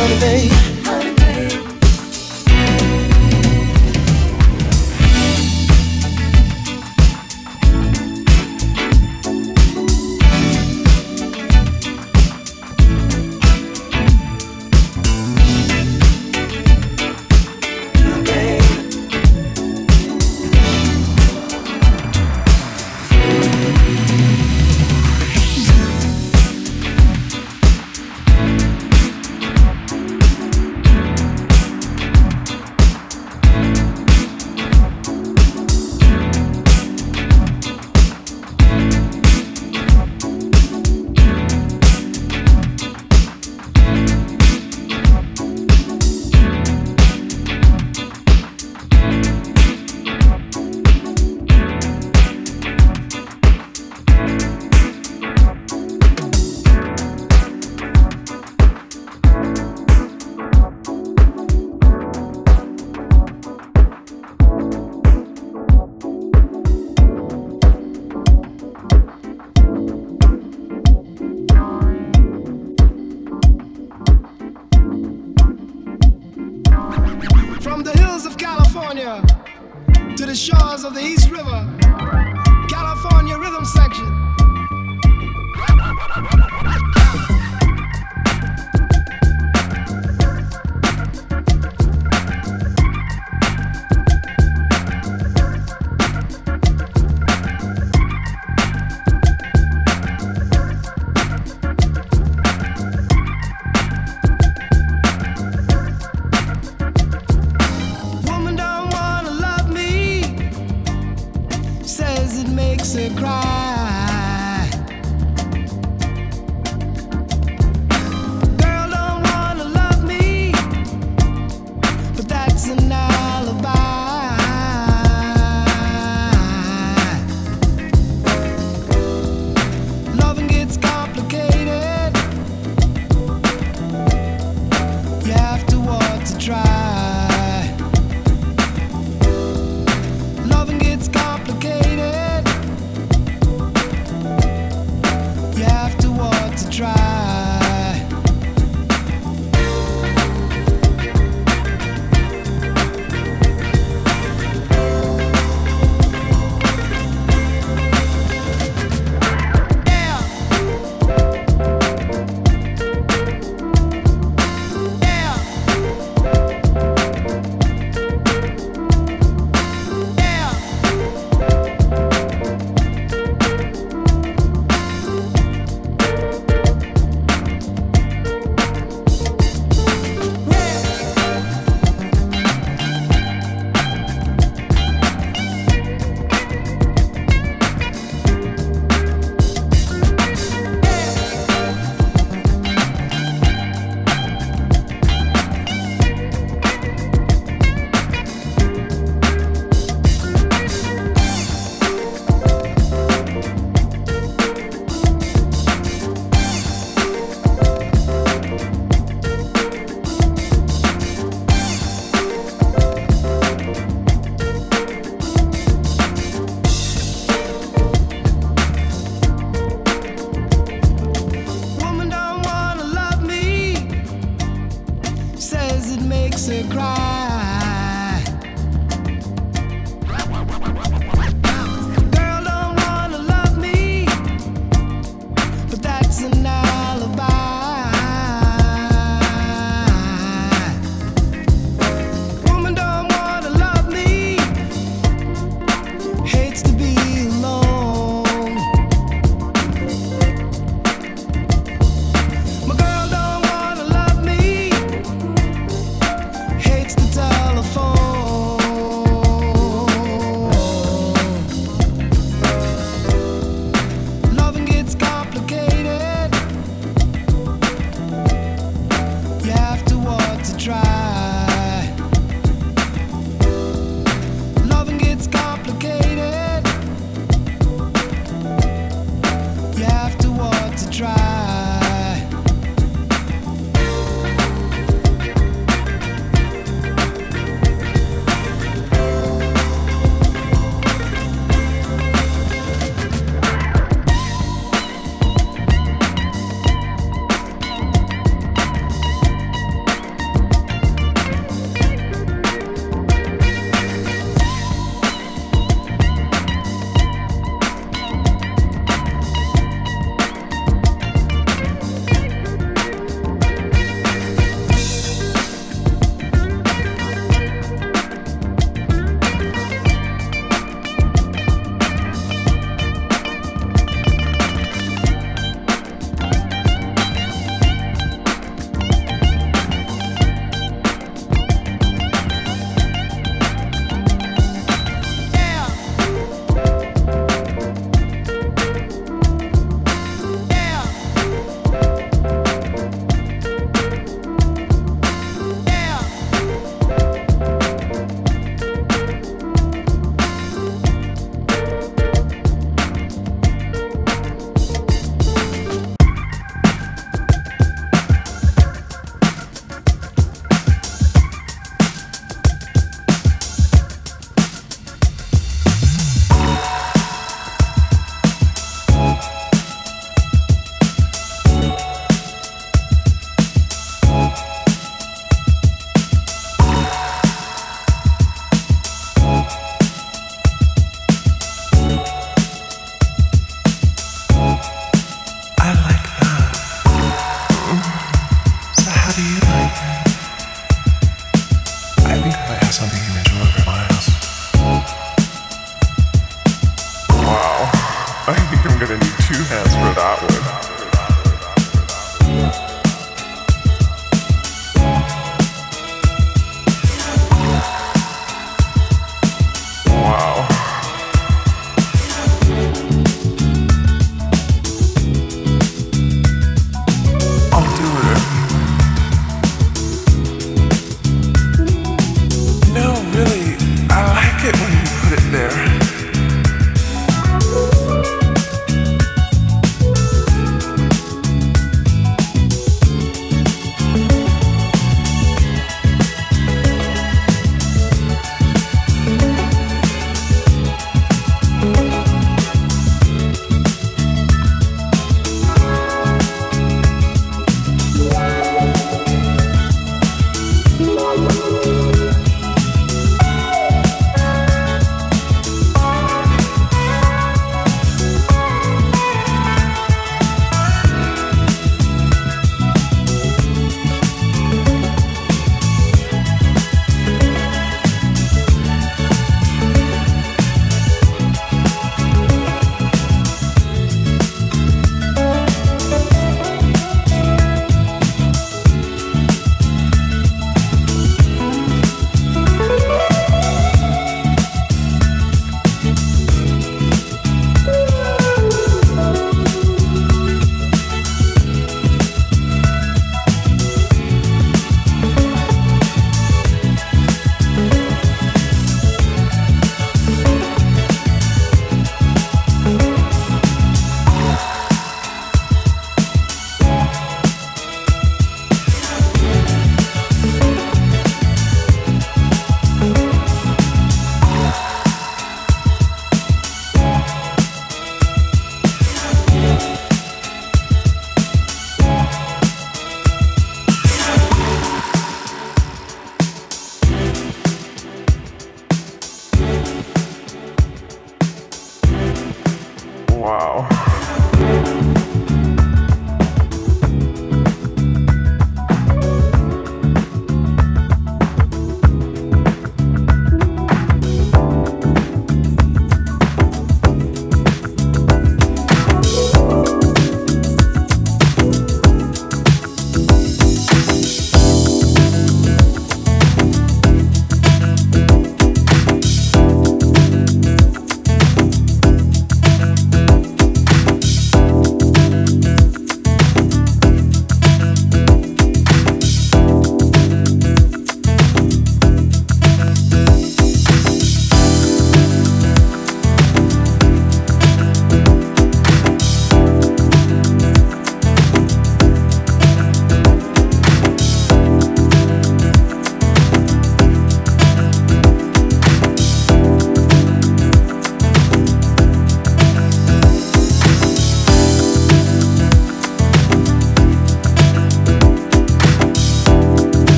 Honey, babe.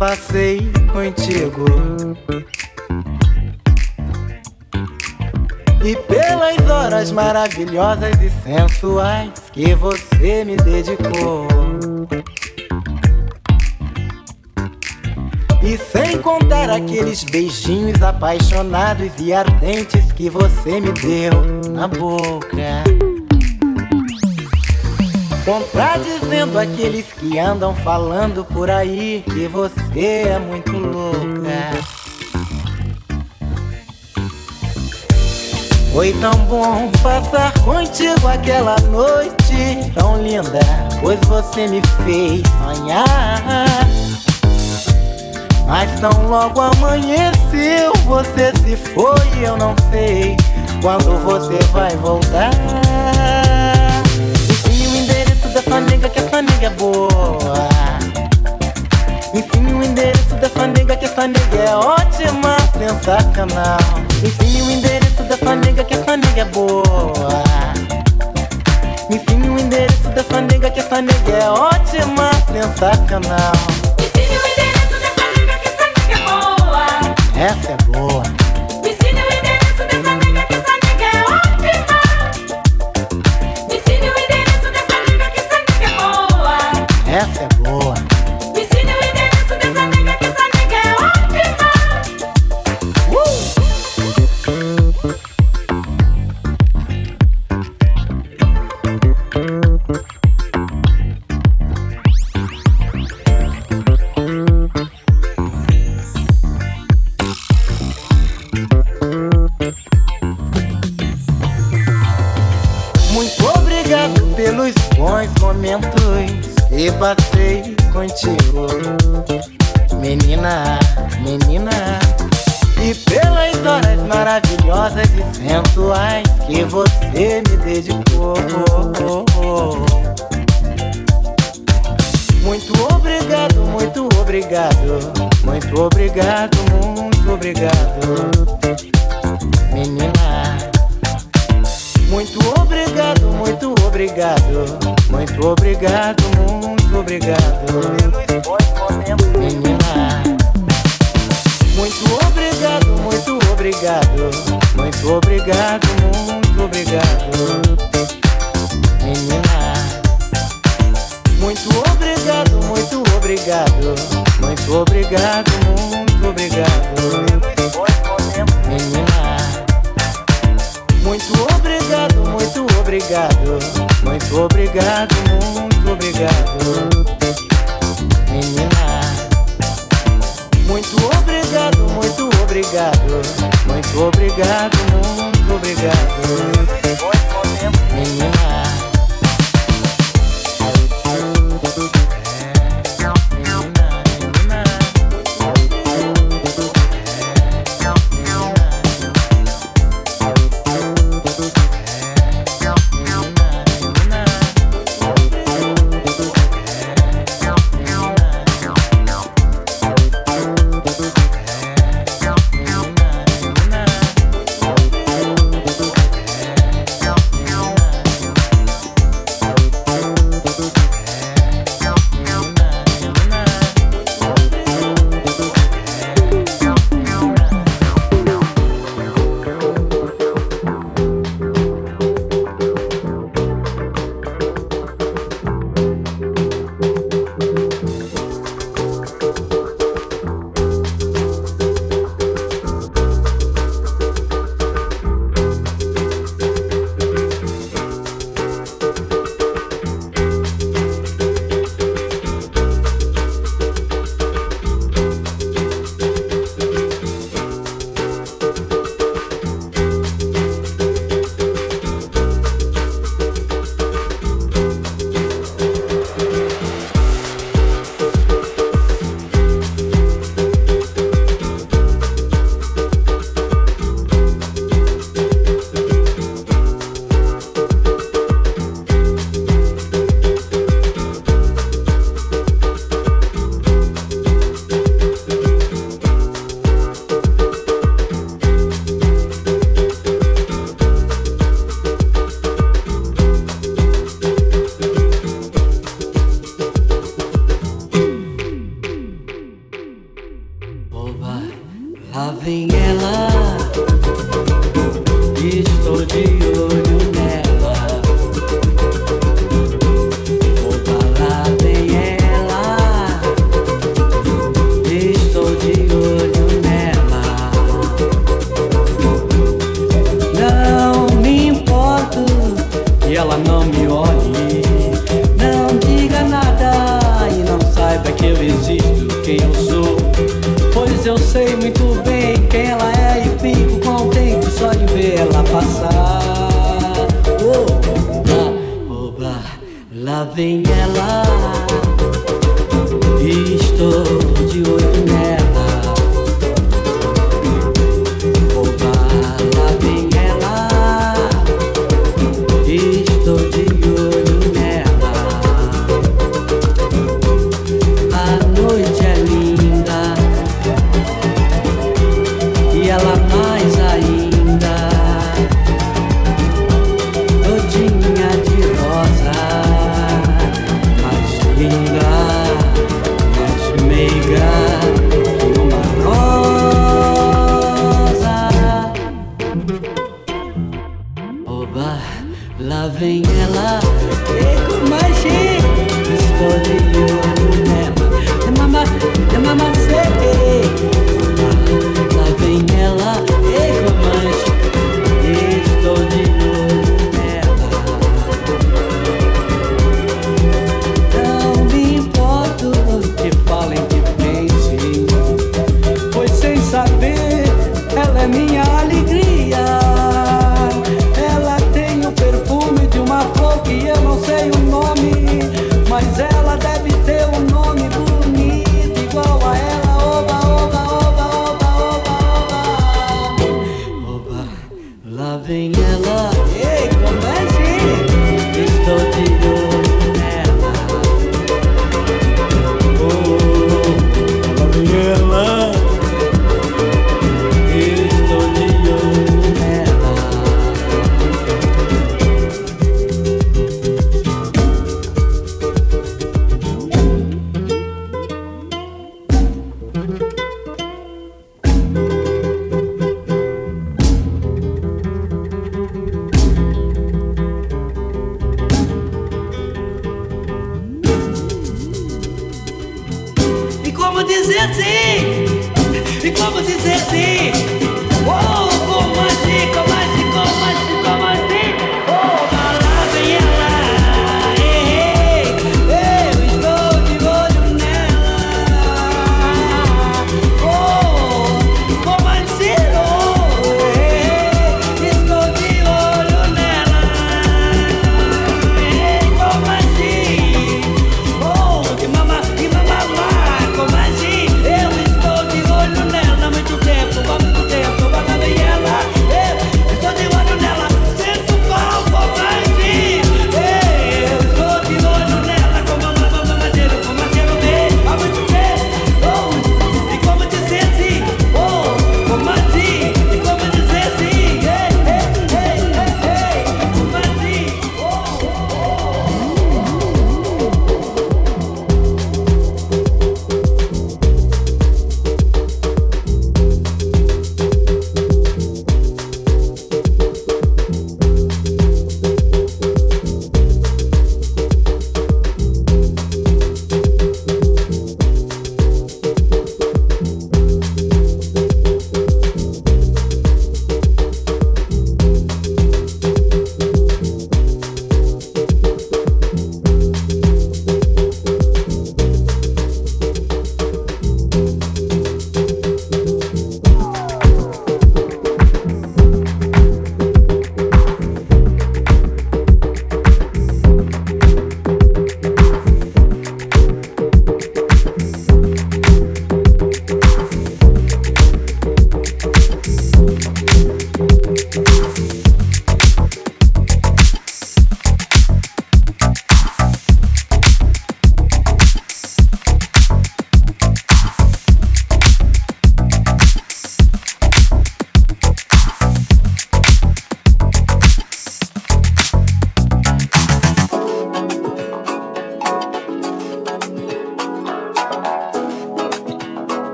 Passei contigo. E pelas horas maravilhosas e sensuais que você me dedicou. E sem contar aqueles beijinhos apaixonados e ardentes que você me deu na boca. Contradizendo aqueles que andam falando por aí que você é muito louca. Foi tão bom passar contigo aquela noite tão linda, pois você me fez sonhar. Mas tão logo amanheceu, você se foi, eu não sei quando você vai voltar fanega, que é boa. Enfim, o endereço da fanega, que a fanega é ótima, sensacional. Enfim, o endereço da fanega, que a fanega é boa. Enfim, o endereço da fanega, que a fanega é ótima, sensacional. Enfim, o endereço da fanega, que a fanega é boa. Essa é boa. Momentos que passei contigo, menina, menina. E pelas horas maravilhosas e sensuais que você me dedicou. Muito obrigado, muito obrigado, muito obrigado, muito obrigado, menina. Muito obrigado, muito obrigado, muito obrigado, muito obrigado. Menina. Muito obrigado, muito obrigado, muito obrigado, muito obrigado. Menina. Muito obrigado, muito obrigado, muito obrigado, muito obrigado. Menina. Muito obrigado, muito obrigado, muito obrigado, muito obrigado, menina. Muito obrigado, muito obrigado, muito obrigado, muito obrigado, menina.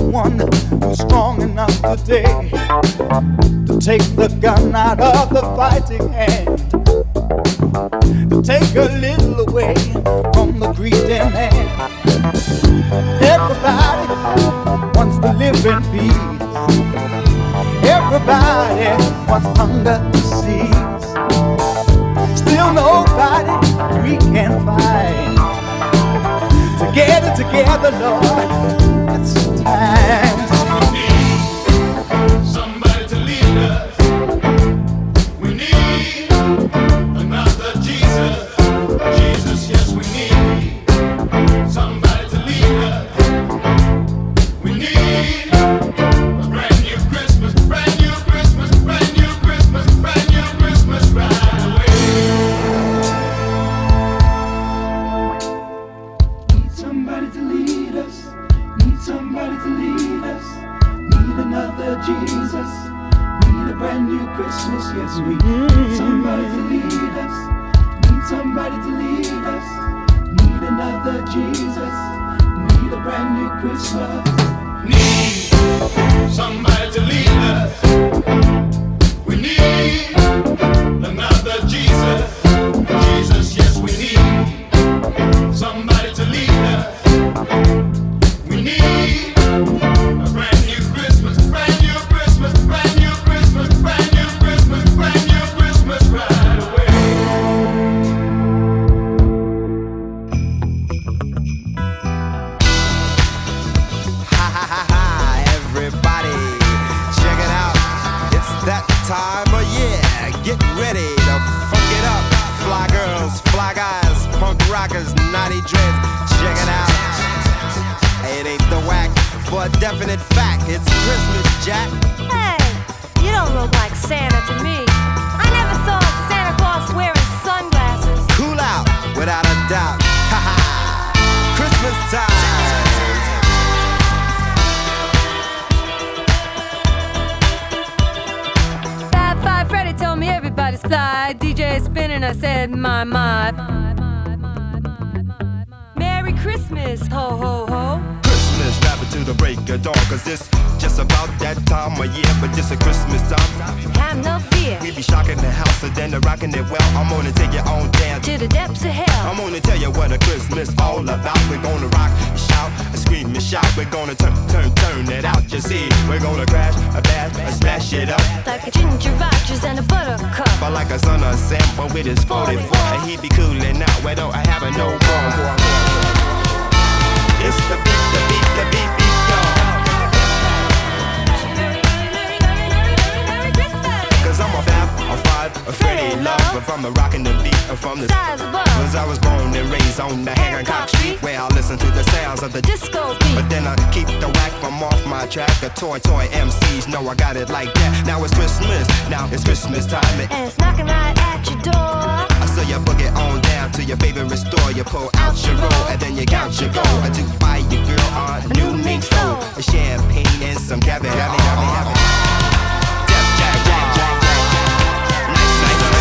Someone who's strong enough today to take the gun out of the fighting hand? To take a little away from the greedy man. Everybody wants to live in peace. Everybody wants hunger to cease. Still nobody we can find. Together, together, Lord, Christmas, ho, ho, ho. Christmas, rapping to the break of dawn. Cause this just about that time of year, but this a Christmas time. Have no fear. We be shocking the house and then rocking it well. I'm gonna take you on down To the depths of hell. I'm gonna tell you what a Christmas all about. We're gonna rock, shout, and scream and shout. We're gonna turn, turn, turn it out. You see, we're gonna crash, a bash, and smash it up. Like a ginger Rogers and a buttercup. But like a son of Sam, but with his 44, and he be coolin' out. Where don't I have a no more? It's the fab, a a Freddy love. But from the rockin' the beat, and from the Stars above. Cause I was born and raised on the Hancock Street, where I listen to the sounds of the Disco beat. But then I keep the whack from off my track. The toy, toy MCs know I got it like that. Now it's Christmas, now it's Christmas time. And And it's knocking right at your door. I saw you boogie on down to your favorite store. You pull out your roll and then you count your gold. I do buy your girl a new mink soul, a champagne and some caviar. Have it, have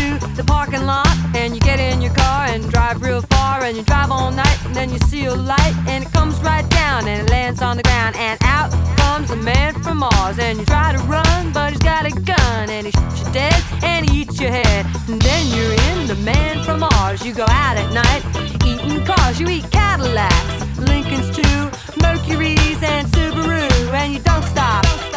to the parking lot and you get in your car and drive real far and you drive all night and then you see a light and it comes right down and it lands on the ground and out comes a man from Mars and you try to run but he's got a gun and he shoots you dead and he eats your head and then you're in the man from Mars. You go out at night eating cars, you eat Cadillacs, Lincolns too, Mercuries and Subaru and you don't stop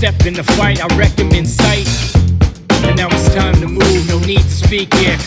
step in the fight, I wrecked in sight. And now it's time to move, no need to speak, yeah.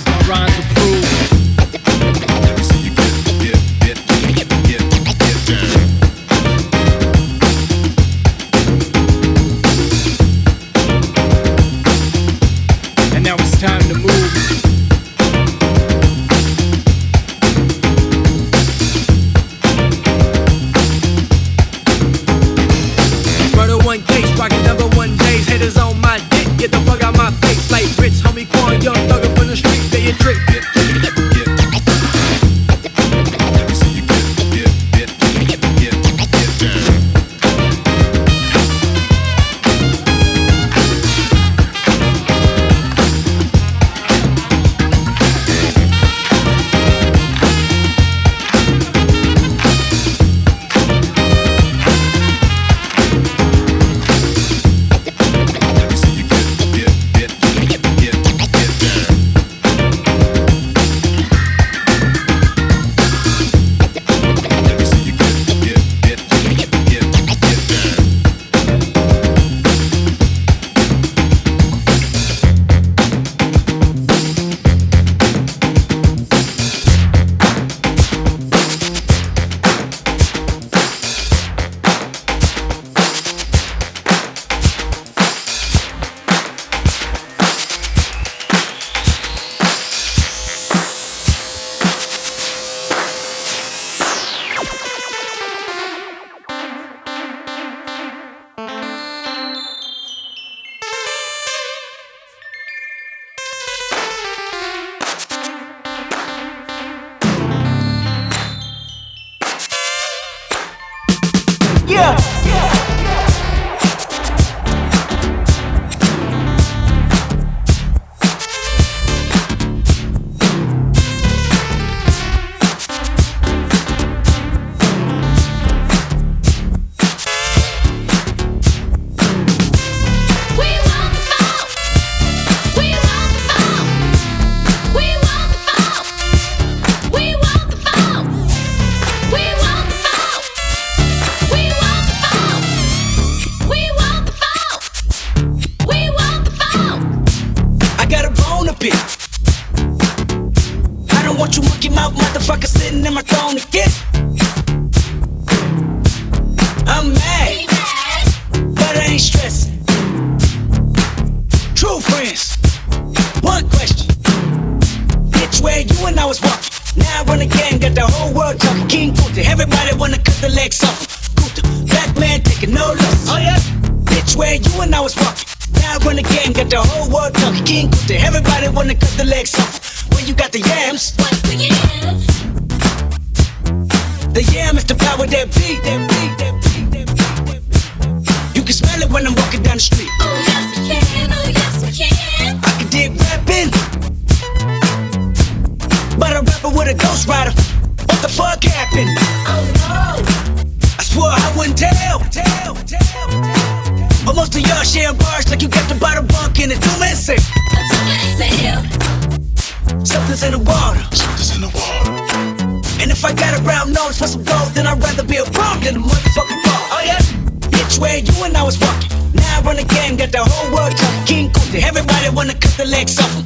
cut the legs off him.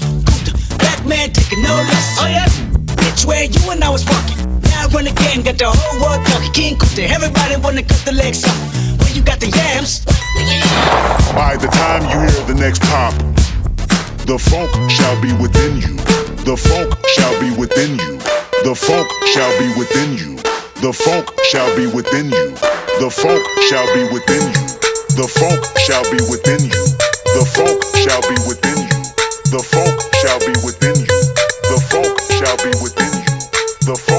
Black man taking no less. Oh, yeah. Bitch, where you and I was walking. Now run again, got the whole world talking. King Kunta, everybody wanna cut the legs off Where Well, you got the yams. By the time you hear the next pop, the funk shall be within you. The funk shall be within you. The funk shall be within you. The funk shall be within you. The funk shall be within you. The funk shall be within you. The funk shall be within you. The folk shall be within you. The folk shall be within you. The folk